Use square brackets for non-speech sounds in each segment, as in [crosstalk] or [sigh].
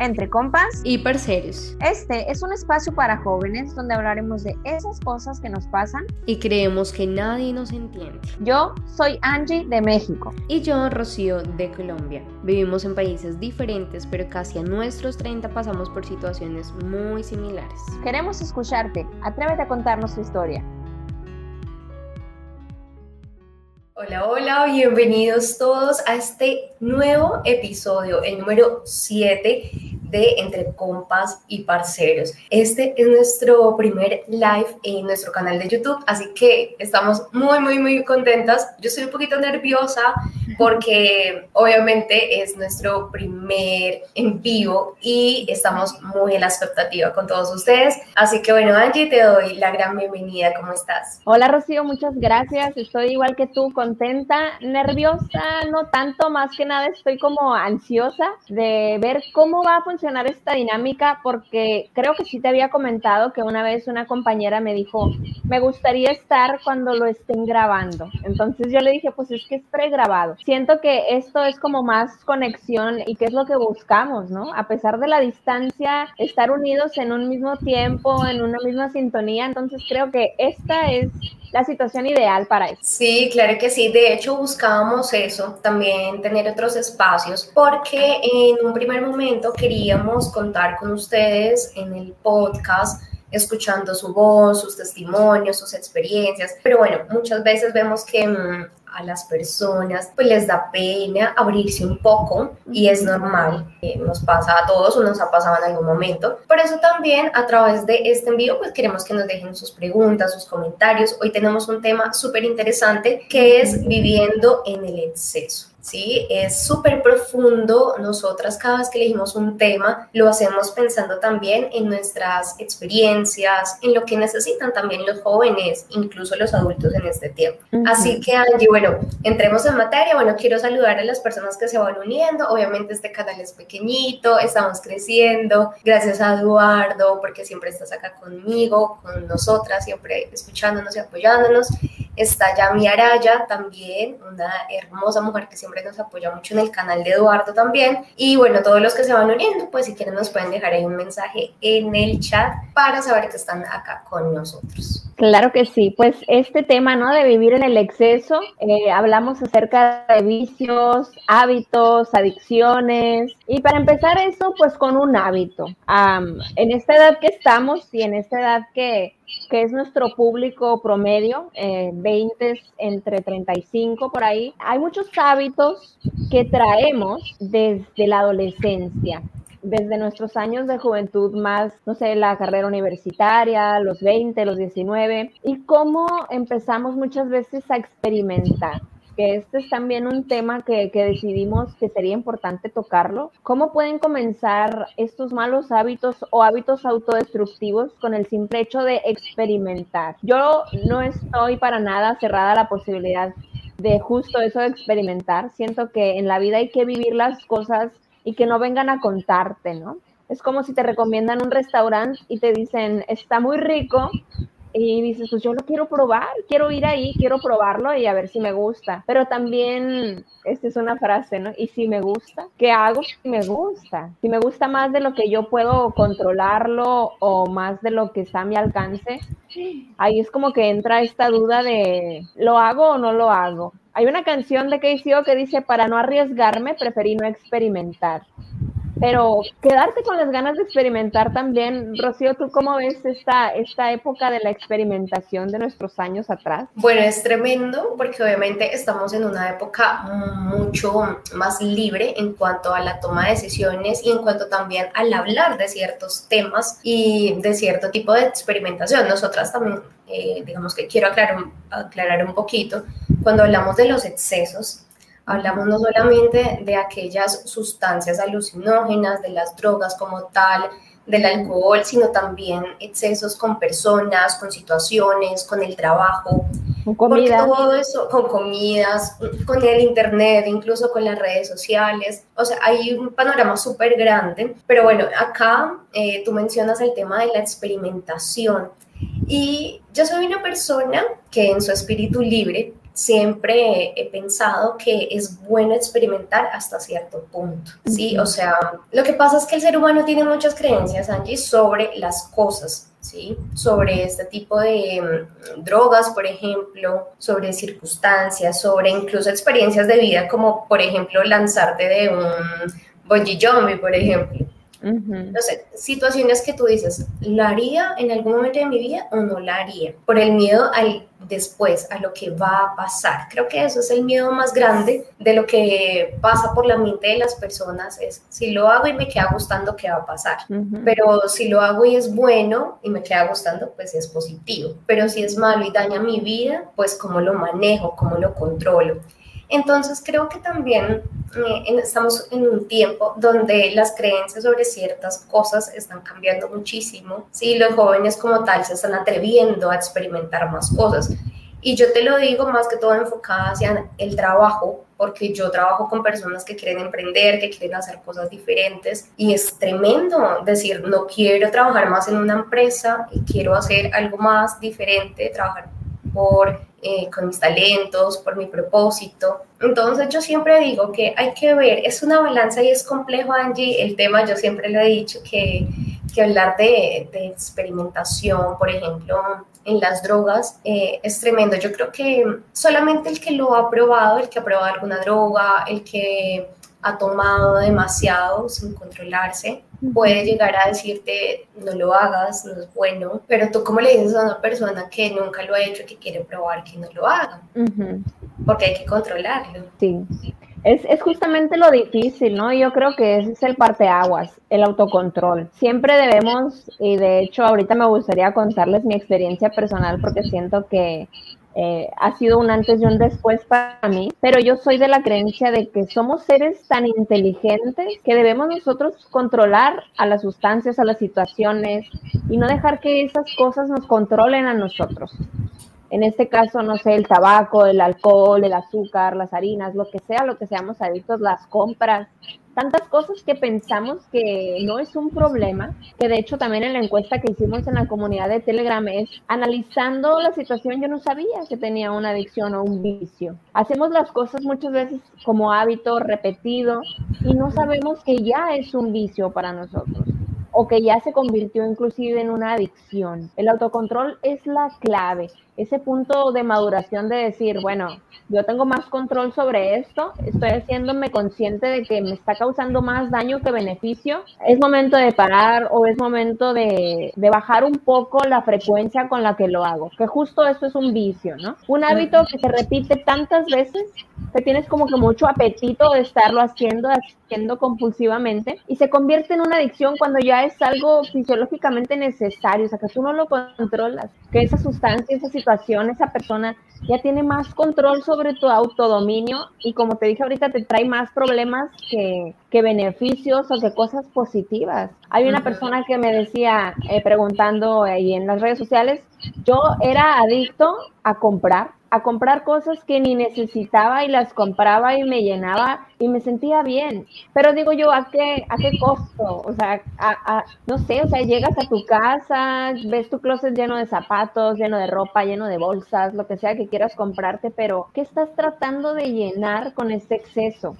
Entre compas y parceros. Este es un espacio para jóvenes donde hablaremos de esas cosas que nos pasan y creemos que nadie nos entiende. Yo soy Angie de México. Y yo, Rocío, de Colombia. Vivimos en países diferentes, pero casi a nuestros 30 pasamos por situaciones muy similares. Queremos escucharte. Atrévete a contarnos tu historia. Hola, hola, bienvenidos todos a este nuevo episodio, el número 7 de Entre Compas y Parceros. Este es nuestro primer live en nuestro canal de YouTube, así que estamos muy, muy, muy contentas. Yo estoy un poquito nerviosa porque obviamente es nuestro primer en vivo y estamos muy en la expectativa con todos ustedes. Así que bueno, Angie, te doy la gran bienvenida. ¿Cómo estás? Hola, Rocío, muchas gracias. Estoy igual que tú, contenta, nerviosa, no tanto, más que nada estoy como ansiosa de ver cómo va a funcionar esta dinámica porque creo que sí te había comentado que una vez una compañera me dijo, me gustaría estar cuando lo estén grabando. Entonces yo le dije, pues es que es pregrabado. Siento que esto es como más conexión y que es lo que buscamos, ¿no? A pesar de la distancia, estar unidos en un mismo tiempo, en una misma sintonía. Entonces creo que esta es la situación ideal para eso. Sí, claro que sí. De hecho, buscábamos eso, también tener otros espacios, porque en un primer momento queríamos contar con ustedes en el podcast escuchando su voz, sus testimonios, sus experiencias. Pero bueno, muchas veces vemos que mm, a las personas pues les da pena abrirse un poco y es normal, eh, nos pasa a todos o nos ha pasado en algún momento. Por eso también a través de este envío pues queremos que nos dejen sus preguntas, sus comentarios. Hoy tenemos un tema súper interesante que es viviendo en el exceso. ¿Sí? Es súper profundo. Nosotras cada vez que elegimos un tema, lo hacemos pensando también en nuestras experiencias, en lo que necesitan también los jóvenes, incluso los adultos en este tiempo. Así que, Angie, bueno, entremos en materia. Bueno, quiero saludar a las personas que se van uniendo. Obviamente este canal es pequeñito, estamos creciendo. Gracias a Eduardo, porque siempre estás acá conmigo, con nosotras, siempre escuchándonos y apoyándonos. Está Yami Araya también, una hermosa mujer que siempre nos apoya mucho en el canal de Eduardo también. Y bueno, todos los que se van uniendo, pues si quieren nos pueden dejar ahí un mensaje en el chat para saber que están acá con nosotros. Claro que sí, pues este tema, ¿no? De vivir en el exceso, eh, hablamos acerca de vicios, hábitos, adicciones. Y para empezar eso, pues con un hábito. en esta edad que estamos y en esta edad que que es nuestro público promedio, eh, 20 entre 35 por ahí. Hay muchos hábitos que traemos desde la adolescencia, desde nuestros años de juventud más, no sé, la carrera universitaria, los 20, los 19, y cómo empezamos muchas veces a experimentar que este es también un tema que, que, decidimos que sería importante tocarlo. ¿Cómo pueden comenzar estos malos hábitos o hábitos autodestructivos con el simple hecho de experimentar? Yo no estoy para nada cerrada a la posibilidad de justo eso de experimentar. Siento que en la vida hay que vivir las cosas y que no vengan a contarte, ¿no? Es como si te recomiendan un restaurante y te dicen, está muy rico, y dices, pues yo lo quiero probar, quiero ir ahí, quiero probarlo y a ver si me gusta. Pero también, esta es una frase, ¿no? Y si me gusta, ¿qué hago si me gusta? Si me gusta más de lo que yo puedo controlarlo o más de lo que está a mi alcance, ahí es como que entra esta duda de, ¿lo hago o no lo hago? Hay una canción de KCO que dice, para no arriesgarme, preferí no experimentar. Pero quedarte con las ganas de experimentar también, Rocío, ¿tú cómo ves esta, esta época de la experimentación de nuestros años atrás? Bueno, es tremendo porque obviamente estamos en una época mucho más libre en cuanto a la toma de decisiones y en cuanto también al hablar de ciertos temas y de cierto tipo de experimentación. Nosotras también, eh, digamos que quiero aclarar, aclarar un poquito, cuando hablamos de los excesos, Hablamos no solamente de aquellas sustancias alucinógenas, de las drogas como tal, del alcohol, sino también excesos con personas, con situaciones, con el trabajo, con comida. todo eso, con comidas, con el internet, incluso con las redes sociales. O sea, hay un panorama súper grande. Pero bueno, acá eh, tú mencionas el tema de la experimentación. Y yo soy una persona que en su espíritu libre siempre he pensado que es bueno experimentar hasta cierto punto, ¿sí? O sea, lo que pasa es que el ser humano tiene muchas creencias, Angie, sobre las cosas, ¿sí? Sobre este tipo de mm, drogas, por ejemplo, sobre circunstancias, sobre incluso experiencias de vida, como por ejemplo lanzarte de un bungee jumping, por ejemplo. Entonces, situaciones que tú dices, ¿la haría en algún momento de mi vida o no la haría? Por el miedo al después, a lo que va a pasar. Creo que eso es el miedo más grande de lo que pasa por la mente de las personas, es si lo hago y me queda gustando, ¿qué va a pasar? Pero si lo hago y es bueno y me queda gustando, pues es positivo. Pero si es malo y daña mi vida, pues cómo lo manejo, cómo lo controlo. Entonces creo que también eh, estamos en un tiempo donde las creencias sobre ciertas cosas están cambiando muchísimo. Sí, los jóvenes como tal se están atreviendo a experimentar más cosas. Y yo te lo digo más que todo enfocada hacia el trabajo, porque yo trabajo con personas que quieren emprender, que quieren hacer cosas diferentes y es tremendo decir, no quiero trabajar más en una empresa y quiero hacer algo más diferente, trabajar por eh, con mis talentos, por mi propósito. Entonces yo siempre digo que hay que ver, es una balanza y es complejo, Angie, el tema, yo siempre le he dicho que, que hablar de, de, experimentación, por ejemplo, en las drogas, eh, es tremendo. Yo creo que solamente el que lo ha probado, el que ha probado alguna droga, el que ha tomado demasiado sin controlarse, puede llegar a decirte no lo hagas, no es bueno, pero tú cómo le dices a una persona que nunca lo ha hecho, que quiere probar que no lo haga, porque hay que controlarlo. Sí. Es, es, justamente lo difícil, ¿no? Yo creo que ese es el parteaguas, el autocontrol. Siempre debemos, y de hecho ahorita me gustaría contarles mi experiencia personal porque siento que eh, ha sido un antes y un después para mí, pero yo soy de la creencia de que somos seres tan inteligentes que debemos nosotros controlar a las sustancias, a las situaciones y no dejar que esas cosas nos controlen a nosotros. En este caso, no sé, el tabaco, el alcohol, el azúcar, las harinas, lo que sea, lo que seamos adictos, las compras, tantas cosas que pensamos que no es un problema, que de hecho también en la encuesta que hicimos en la comunidad de Telegram es analizando la situación yo no sabía que tenía una adicción o un vicio. Hacemos las cosas muchas veces como hábito repetido y no sabemos que ya es un vicio para nosotros o que ya se convirtió inclusive en una adicción. El autocontrol es la clave, ese punto de maduración de decir, bueno, yo tengo más control sobre esto, estoy haciéndome consciente de que me está causando más daño que beneficio, es momento de parar o es momento de, de bajar un poco la frecuencia con la que lo hago, que justo esto es un vicio, ¿no? Un hábito que se repite tantas veces que tienes como que mucho apetito de estarlo haciendo, haciendo compulsivamente y se convierte en una adicción cuando ya es algo fisiológicamente necesario, o sea, que tú no lo controlas, que esa sustancia, esa situación, esa persona ya tiene más control sobre tu autodominio y como te dije ahorita, te trae más problemas que, que beneficios o que cosas positivas. Hay una persona que me decía, eh, preguntando ahí en las redes sociales, yo era adicto a comprar a comprar cosas que ni necesitaba y las compraba y me llenaba y me sentía bien. Pero digo yo, ¿a qué, a qué costo? O sea, a, no sé, o sea, llegas a tu casa, ves tu closet lleno de zapatos, lleno de ropa, lleno de bolsas, lo que sea que quieras comprarte, pero ¿qué estás tratando de llenar con este exceso?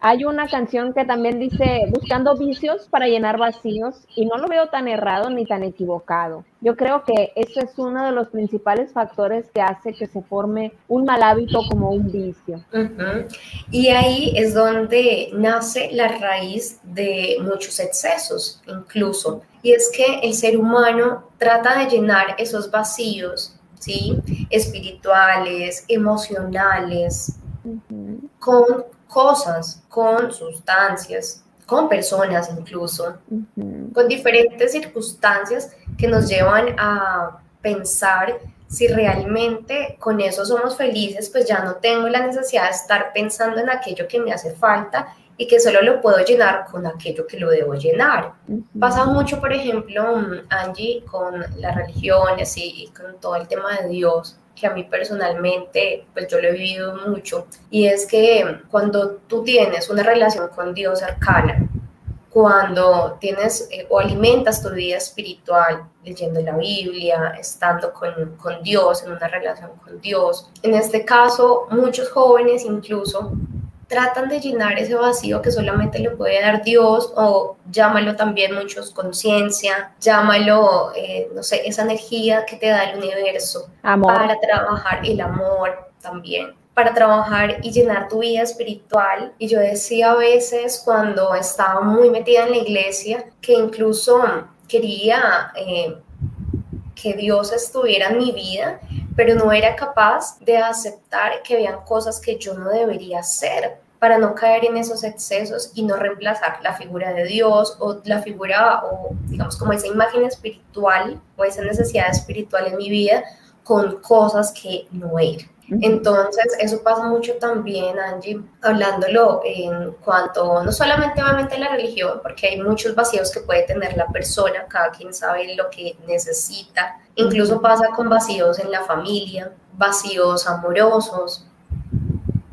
Hay una canción que también dice, buscando vicios para llenar vacíos, y no lo veo tan errado ni tan equivocado. Yo creo que ese es uno de los principales factores que hace que se forme un mal hábito como un vicio. Y ahí es donde nace la raíz de muchos excesos, incluso. Y es que el ser humano trata de llenar esos vacíos, ¿sí? Espirituales, emocionales, con cosas, con sustancias, con personas incluso, con diferentes circunstancias que nos llevan a pensar si realmente con eso somos felices, pues ya no tengo la necesidad de estar pensando en aquello que me hace falta y que solo lo puedo llenar con aquello que lo debo llenar. Pasa mucho, por ejemplo, Angie, con las religiones y con todo el tema de Dios que a mí personalmente, pues yo lo he vivido mucho, y es que cuando tú tienes una relación con Dios cercana, cuando tienes eh, o alimentas tu vida espiritual leyendo la Biblia, estando con, con Dios, en una relación con Dios. En este caso, muchos jóvenes incluso tratan de llenar ese vacío que solamente le puede dar Dios o llámalo también muchos conciencia, llámalo, eh, no sé, esa energía que te da el universo para trabajar el amor también para trabajar y llenar tu vida espiritual. Y yo decía a veces cuando estaba muy metida en la iglesia que incluso quería eh, que Dios estuviera en mi vida, pero no era capaz de aceptar que habían cosas que yo no debería hacer para no caer en esos excesos y no reemplazar la figura de Dios o la figura o digamos como esa imagen espiritual o esa necesidad espiritual en mi vida con cosas que no eran. Entonces, eso pasa mucho también, Angie, hablándolo en cuanto, no solamente obviamente la religión, porque hay muchos vacíos que puede tener la persona, cada quien sabe lo que necesita, incluso pasa con vacíos en la familia, vacíos amorosos,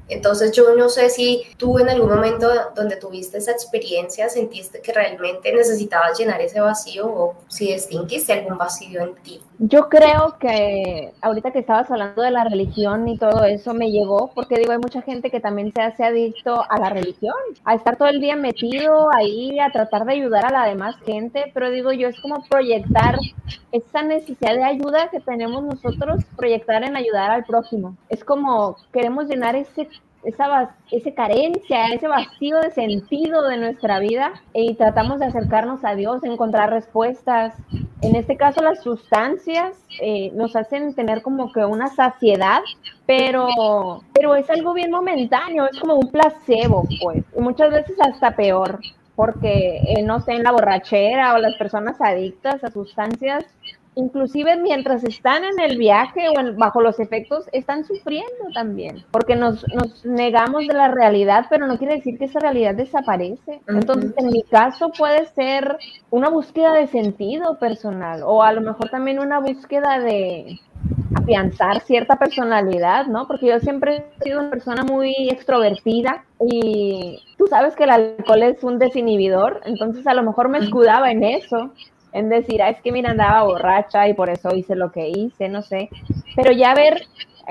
entonces yo no sé si tú en algún momento donde tuviste esa experiencia sentiste que realmente necesitabas llenar ese vacío o si distinguiste algún vacío en ti. Yo creo que ahorita que estabas hablando de la religión y todo eso me llegó porque digo, hay mucha gente que también se hace adicto a la religión, a estar todo el día metido ahí, a tratar de ayudar a la demás gente, pero digo yo, es como proyectar esa necesidad de ayuda que tenemos nosotros, proyectar en ayudar al prójimo. Es como queremos llenar ese esa, esa carencia, ese vacío de sentido de nuestra vida y tratamos de acercarnos a Dios, encontrar respuestas. En este caso, las sustancias eh, nos hacen tener como que una saciedad, pero, pero es algo bien momentáneo, es como un placebo, pues, y muchas veces hasta peor porque eh, no sé, en la borrachera o las personas adictas a sustancias inclusive mientras están en el viaje o bajo los efectos, están sufriendo también, porque nos, nos, negamos de la realidad, pero no quiere decir que esa realidad desaparece. Entonces, en mi caso puede ser una búsqueda de sentido personal o a lo mejor también una búsqueda de afianzar cierta personalidad, ¿no? Porque yo siempre he sido una persona muy extrovertida y tú sabes que el alcohol es un desinhibidor, entonces a lo mejor me escudaba en eso en decir, ah, es que mira, andaba borracha y por eso hice lo que hice, no sé. Pero ya ver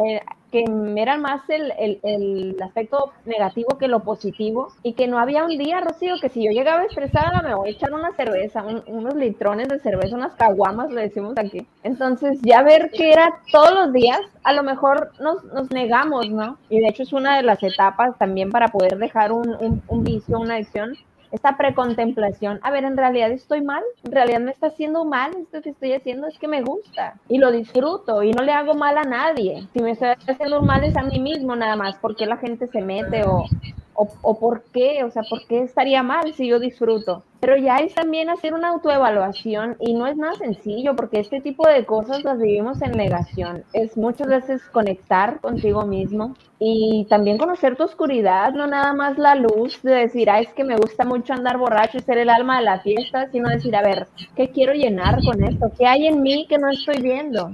eh, que era más el, el, el, aspecto negativo que lo positivo y que no había un día, Rocío, que si yo llegaba estresada me voy a echar una cerveza, unos litrones de cerveza, unas caguamas, le decimos aquí. Entonces, ya ver que era todos los días, a lo mejor nos, nos negamos, ¿no? Y de hecho es una de las etapas también para poder dejar un, un, un vicio, una adicción, esta precontemplación, a ver, en realidad estoy mal, en realidad me está haciendo mal, esto que estoy haciendo es que me gusta y lo disfruto y no le hago mal a nadie. Si me estoy haciendo mal es a mí mismo nada más, porque la gente se mete o, o, o, por qué, o sea, por qué estaría mal si yo disfruto. Pero ya es también hacer una autoevaluación y no es nada sencillo porque este tipo de cosas las vivimos en negación. Es muchas veces conectar contigo mismo y también conocer tu oscuridad, no nada más la luz de decir, ah, es que me gusta mucho andar borracho y ser el alma de la fiesta, sino decir, a ver, ¿qué quiero llenar con esto? ¿Qué hay en mí que no estoy viendo?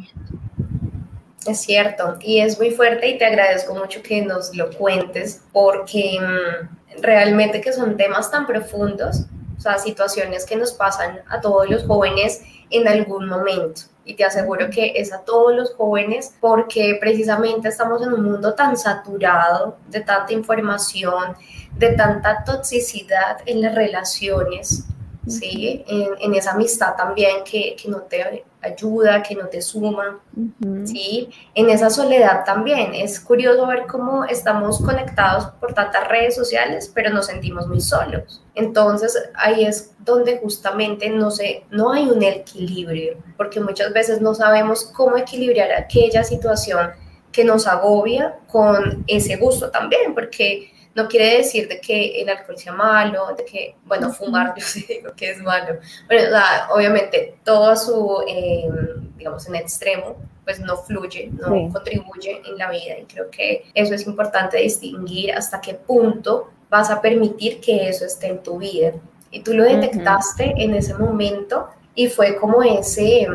Es cierto, y es muy fuerte y te agradezco mucho que nos lo cuentes porque mm, realmente que son temas tan profundos, o sea, situaciones que nos pasan a todos los jóvenes en algún momento. Y te aseguro que es a todos los jóvenes porque precisamente estamos en un mundo tan saturado de tanta información, de tanta toxicidad en las relaciones, ¿sí? En, en, esa amistad también que, que, no te ayuda, que no te suma, ¿sí? En esa soledad también. Es curioso ver cómo estamos conectados por tantas redes sociales, pero nos sentimos muy solos. Entonces ahí es donde justamente no, sé, no hay un equilibrio, porque muchas veces no sabemos cómo equilibrar aquella situación que nos agobia con ese gusto también, porque no quiere decir de que el alcohol sea malo, de que, bueno, fumar [laughs] yo sí digo que es malo. Pero obviamente todo su, em, digamos, en extremo, pues no fluye, no contribuye en la vida. Y creo que eso es importante distinguir hasta qué punto vas a permitir que eso esté en tu vida. Y tú lo detectaste en ese momento y fue como ese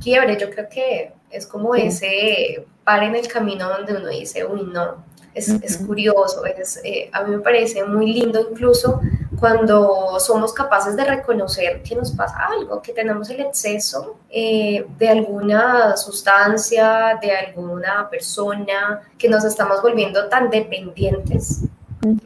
quiebre, yo creo que es como ese par en el camino donde uno dice, uy, no, es, es curioso, es, eh, a mí me parece muy lindo incluso cuando somos capaces de reconocer que nos pasa algo, que tenemos el exceso eh, de alguna sustancia, de alguna persona, que nos estamos volviendo tan dependientes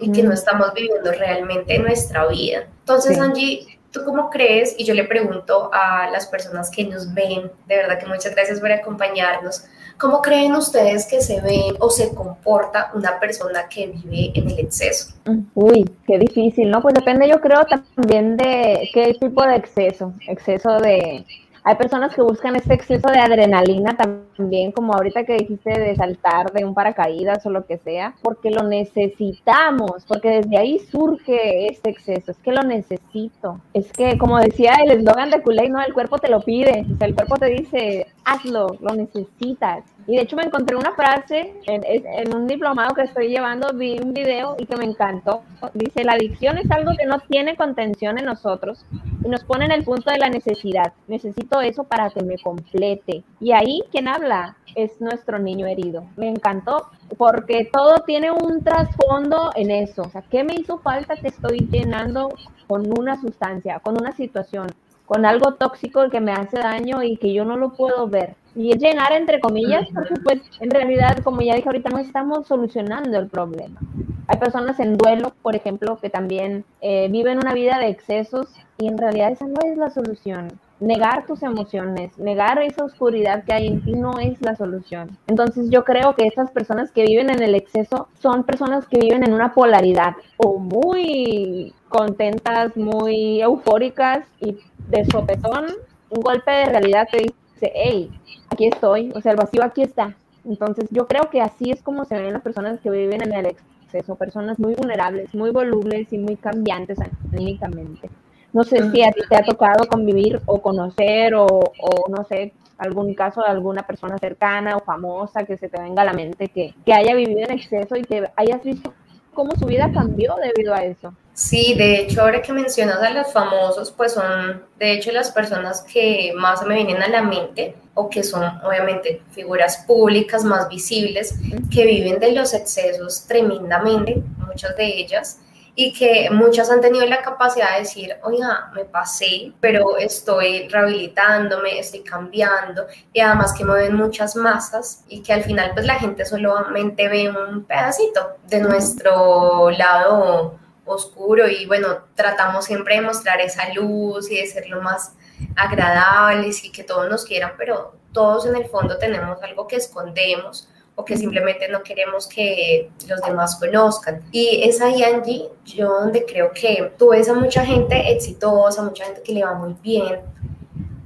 y que no estamos viviendo realmente nuestra vida. Entonces, Angie, ¿tú cómo crees? Y yo le pregunto a las personas que nos ven, de verdad que muchas gracias por acompañarnos. ¿Cómo creen ustedes que se ve o se comporta una persona que vive en el exceso? Uy, qué difícil, ¿no? Pues depende yo creo también de qué tipo de exceso, exceso de, hay personas que buscan este exceso de adrenalina también, como ahorita que dijiste de saltar de un paracaídas o lo que sea, porque lo necesitamos, porque desde ahí surge este exceso, es que lo necesito. Es que, como decía el eslogan de Kool-Aid, no, el cuerpo te lo pide, o sea, el cuerpo te dice, hazlo, lo necesitas. Y de hecho me encontré una frase en, en, un diplomado que estoy llevando, vi un video y que me encantó. Dice, la adicción es algo que no tiene contención en nosotros y nos pone en el punto de la necesidad. Necesito eso para que me complete. Y ahí quien habla es nuestro niño herido. Me encantó porque todo tiene un trasfondo en eso. O sea, ¿qué me hizo falta? Te estoy llenando con una sustancia, con una situación, con algo tóxico que me hace daño y que yo no lo puedo ver. Y es llenar entre comillas, porque pues en realidad, como ya dije ahorita, no estamos solucionando el problema. Hay personas en duelo, por ejemplo, que también eh, viven una vida de excesos y en realidad esa no es la solución. Negar tus emociones, negar esa oscuridad que hay en ti no es la solución. Entonces yo creo que estas personas que viven en el exceso son personas que viven en una polaridad o muy contentas, muy eufóricas y de sopetón, un golpe de realidad te dice, hey, aquí estoy, o sea, el vacío aquí está. Entonces yo creo que así es como se ven las personas que viven en el exceso, personas muy vulnerables, muy volubles y muy cambiantes anímicamente. No sé si a ti te ha tocado convivir o conocer o, o, no sé, algún caso de alguna persona cercana o famosa que se te venga a la mente que, que haya vivido en exceso y que hayas visto cómo su vida cambió debido a eso. Sí, de hecho, ahora que mencionas a los famosos, pues son de hecho las personas que más me vienen a la mente o que son obviamente figuras públicas más visibles que viven de los excesos tremendamente, muchas de ellas y que muchas han tenido la capacidad de decir, oiga, me pasé, pero estoy rehabilitándome, estoy cambiando y además que mueven muchas masas y que al final pues la gente solamente ve un pedacito de nuestro lado oscuro y bueno, tratamos siempre de mostrar esa luz y de ser lo más agradables y que todos nos quieran, pero todos en el fondo tenemos algo que escondemos o que simplemente no queremos que los demás conozcan. Y es ahí, Angie, yo donde creo que tú ves a mucha gente exitosa, mucha gente que le va muy bien,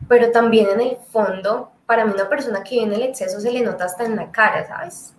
pero también en el fondo, para mí una persona que viene el exceso se le nota hasta en la cara, ¿sabes?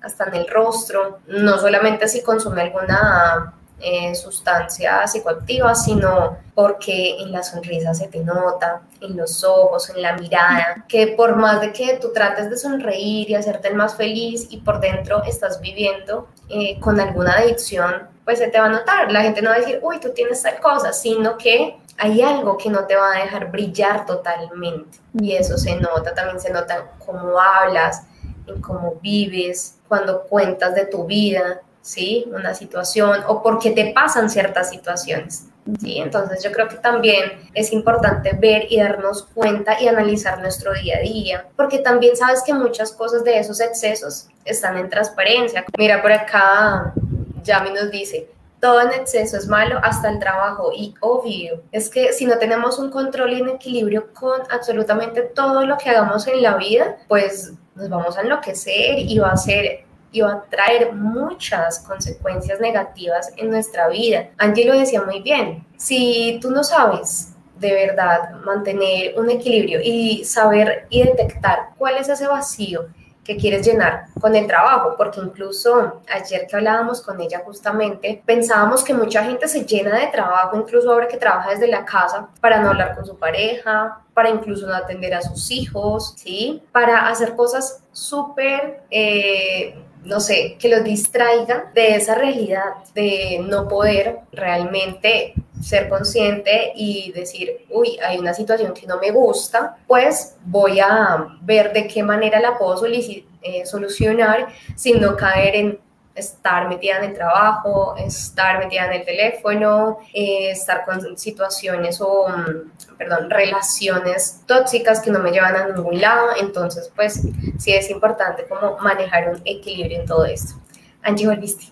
Hasta en el rostro, no solamente si consume alguna eh, sustancia psicoactiva, sino porque en la sonrisa se te nota, en los ojos, en la mirada, que por más de que tú trates de sonreír y hacerte el más feliz y por dentro estás viviendo eh, con alguna adicción, pues se te va a notar. La gente no va a decir, uy, tú tienes tal cosa, sino que hay algo que no te va a dejar brillar totalmente. Y eso se nota, también se nota cómo hablas, en cómo vives, cuando cuentas de tu vida, ¿sí? Una situación o porque te pasan ciertas situaciones. ¿sí? Entonces yo creo que también es importante ver y darnos cuenta y analizar nuestro día a día, porque también sabes que muchas cosas de esos excesos están en transparencia. Mira, por acá Yami nos dice, todo en exceso es malo, hasta el trabajo. Y obvio, es que si no tenemos un control y un equilibrio con absolutamente todo lo que hagamos en la vida, pues nos vamos a enloquecer y va a ser y va a traer muchas consecuencias negativas en nuestra vida. Angie lo decía muy bien, si tú no sabes de verdad mantener un equilibrio y saber y detectar cuál es ese vacío que quieres llenar con el trabajo, porque incluso ayer que hablábamos con ella justamente, pensábamos que mucha gente se llena de trabajo, incluso ahora que trabaja desde la casa, para no hablar con su pareja, para incluso no atender a sus hijos, ¿sí? Para hacer cosas súper... Eh, no sé, que los distraiga de esa realidad, de no poder realmente ser consciente y decir, uy, hay una situación que no me gusta, pues voy a ver de qué manera la puedo eh, solucionar sin no caer en estar metida en el trabajo, estar metida en el teléfono, eh, estar con situaciones o, mm, perdón, relaciones tóxicas que no me llevan a ningún lado. Entonces, pues sí es importante como manejar un equilibrio en todo esto. Angie, ¿volviste?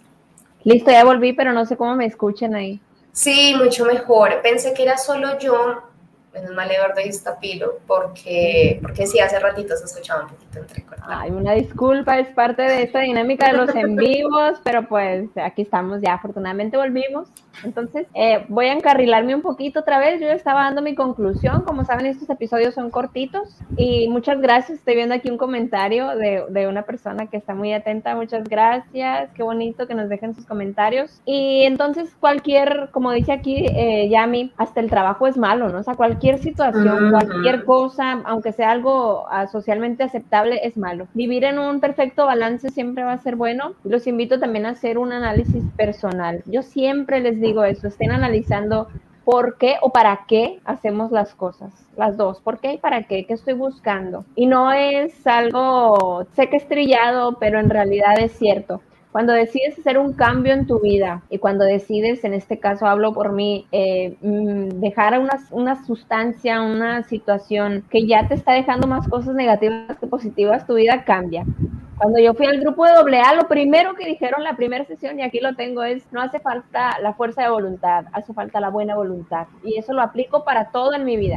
Listo, ya volví, pero no sé cómo me escuchan ahí. Sí, mucho mejor. Pensé que era solo yo, menos mal Eduardo y Estapilo, porque, porque sí, hace ratito se escuchaba un poquito entrecortado. Ay, una disculpa, es parte de esta dinámica de los en [laughs] vivos, pero pues aquí estamos ya, afortunadamente volvimos. Entonces, eh, voy a encarrilarme un poquito otra vez. Yo estaba dando mi conclusión. Como saben, estos episodios son cortitos. Y muchas gracias. Estoy viendo aquí un comentario de, de una persona que está muy atenta. Muchas gracias. Qué bonito que nos dejen sus comentarios. Y entonces, cualquier, como dice aquí eh, Yami, hasta el trabajo es malo, ¿no? O sea, cualquier situación, cualquier cosa, aunque sea algo uh, socialmente aceptable, es malo. Vivir en un perfecto balance siempre va a ser bueno. Los invito también a hacer un análisis personal. Yo siempre les digo eso, estén analizando por qué o para qué hacemos las cosas, las dos, por qué y para qué, qué estoy buscando. Y no es algo, sé que es trillado, pero en realidad es cierto. Cuando decides hacer un cambio en tu vida y cuando decides, en este caso hablo por mí, eh, mm, dejar una, una sustancia, una situación que ya te está dejando más cosas negativas que positivas, tu vida cambia. Cuando yo fui al grupo de AA, lo primero que dijeron la primera sesión, y aquí lo tengo, es no hace falta la fuerza de voluntad, hace falta la buena voluntad. Y eso lo aplico para todo en mi vida.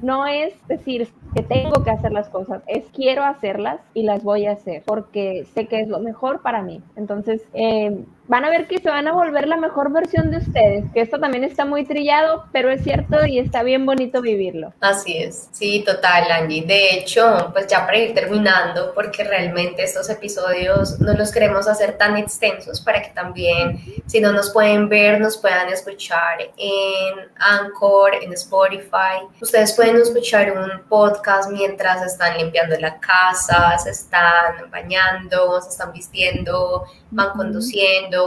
No es decir que tengo que hacer las cosas, es quiero hacerlas y las voy a hacer porque sé que es lo mejor para mí. Entonces, eh, van a ver que se van a volver la mejor versión de ustedes, que esto también está muy trillado, pero es cierto y está bien bonito vivirlo. Así es, sí, total, Angie. De hecho, pues ya para ir terminando, porque realmente estos episodios no los queremos hacer tan extensos para que también, si no nos pueden ver, nos puedan escuchar en Anchor, en Spotify. Ustedes pueden escuchar un podcast mientras están limpiando la casa, se están bañando, se están vistiendo, van conduciendo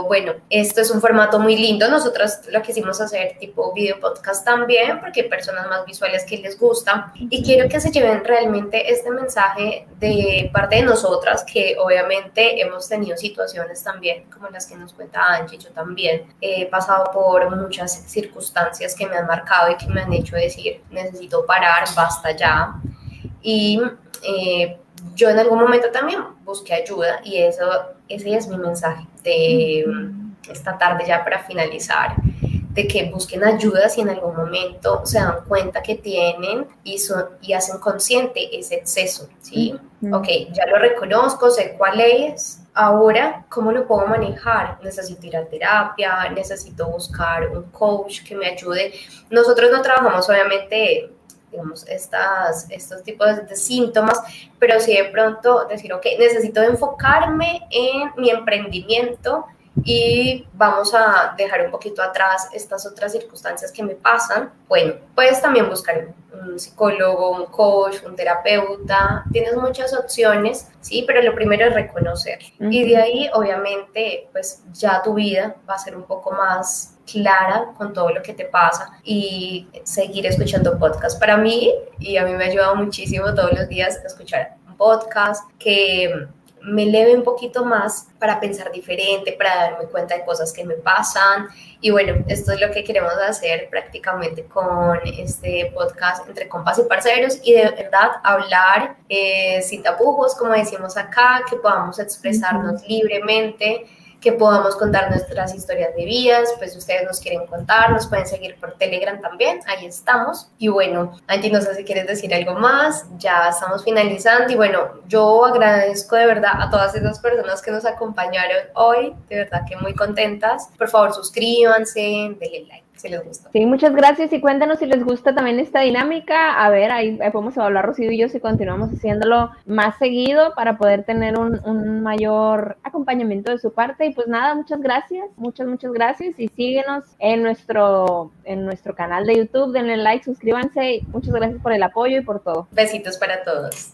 bueno, esto es un formato muy lindo. Nosotros lo quisimos hacer tipo video podcast también, porque hay personas más visuales que les gusta. Y quiero que se lleven realmente este mensaje de parte de nosotras, que obviamente hemos tenido situaciones también, como las que nos cuenta Angie. Yo también he pasado por muchas circunstancias que me han marcado y que me han hecho decir, necesito parar, basta ya. Y eh, yo en algún momento también busqué ayuda y eso, ese es mi mensaje de esta tarde ya para finalizar, de que busquen ayuda si en algún momento se dan cuenta que tienen y, son, y hacen consciente ese exceso, ¿sí? Ok, ya lo reconozco, sé cuál es, ahora, ¿cómo lo puedo manejar? Necesito ir a terapia, necesito buscar un coach que me ayude. Nosotros no trabajamos obviamente digamos, estas, estos tipos de, síntomas, pero sí de pronto decir, ok, necesito enfocarme en mi emprendimiento y vamos a dejar un poquito atrás estas otras circunstancias que me pasan. Bueno, puedes también buscar un psicólogo, un coach, un terapeuta, tienes muchas opciones, sí, pero lo primero es reconocer. Y de ahí, obviamente, pues ya tu vida va a ser un poco más clara con todo lo que te pasa y seguir escuchando podcast. Para mí, y a mí me ha ayudado muchísimo todos los días escuchar un podcast que me eleve un poquito más para pensar diferente, para darme cuenta de cosas que me pasan. Y bueno, esto es lo que queremos hacer prácticamente con este podcast entre compas y parceros y de verdad hablar eh, sin tapujos, como decimos acá, que podamos expresarnos libremente que podamos contar nuestras historias de vidas, pues ustedes nos quieren contar, nos pueden seguir por Telegram también, ahí estamos. Y bueno, Angie, no sé si quieres decir algo más, ya estamos finalizando y bueno, yo agradezco de verdad a todas esas personas que nos acompañaron hoy, de verdad que muy contentas. Por favor, suscríbanse, denle like si les gusta. Sí, muchas gracias y cuéntanos si les gusta también esta dinámica. A ver, ahí, podemos hablar Rocío y yo si continuamos haciéndolo más seguido para poder tener un, un, mayor acompañamiento de su parte. Y pues nada, muchas gracias, muchas, muchas gracias y síguenos en nuestro, en nuestro canal de YouTube, denle like, suscríbanse. Muchas gracias por el apoyo y por todo. Besitos para todos.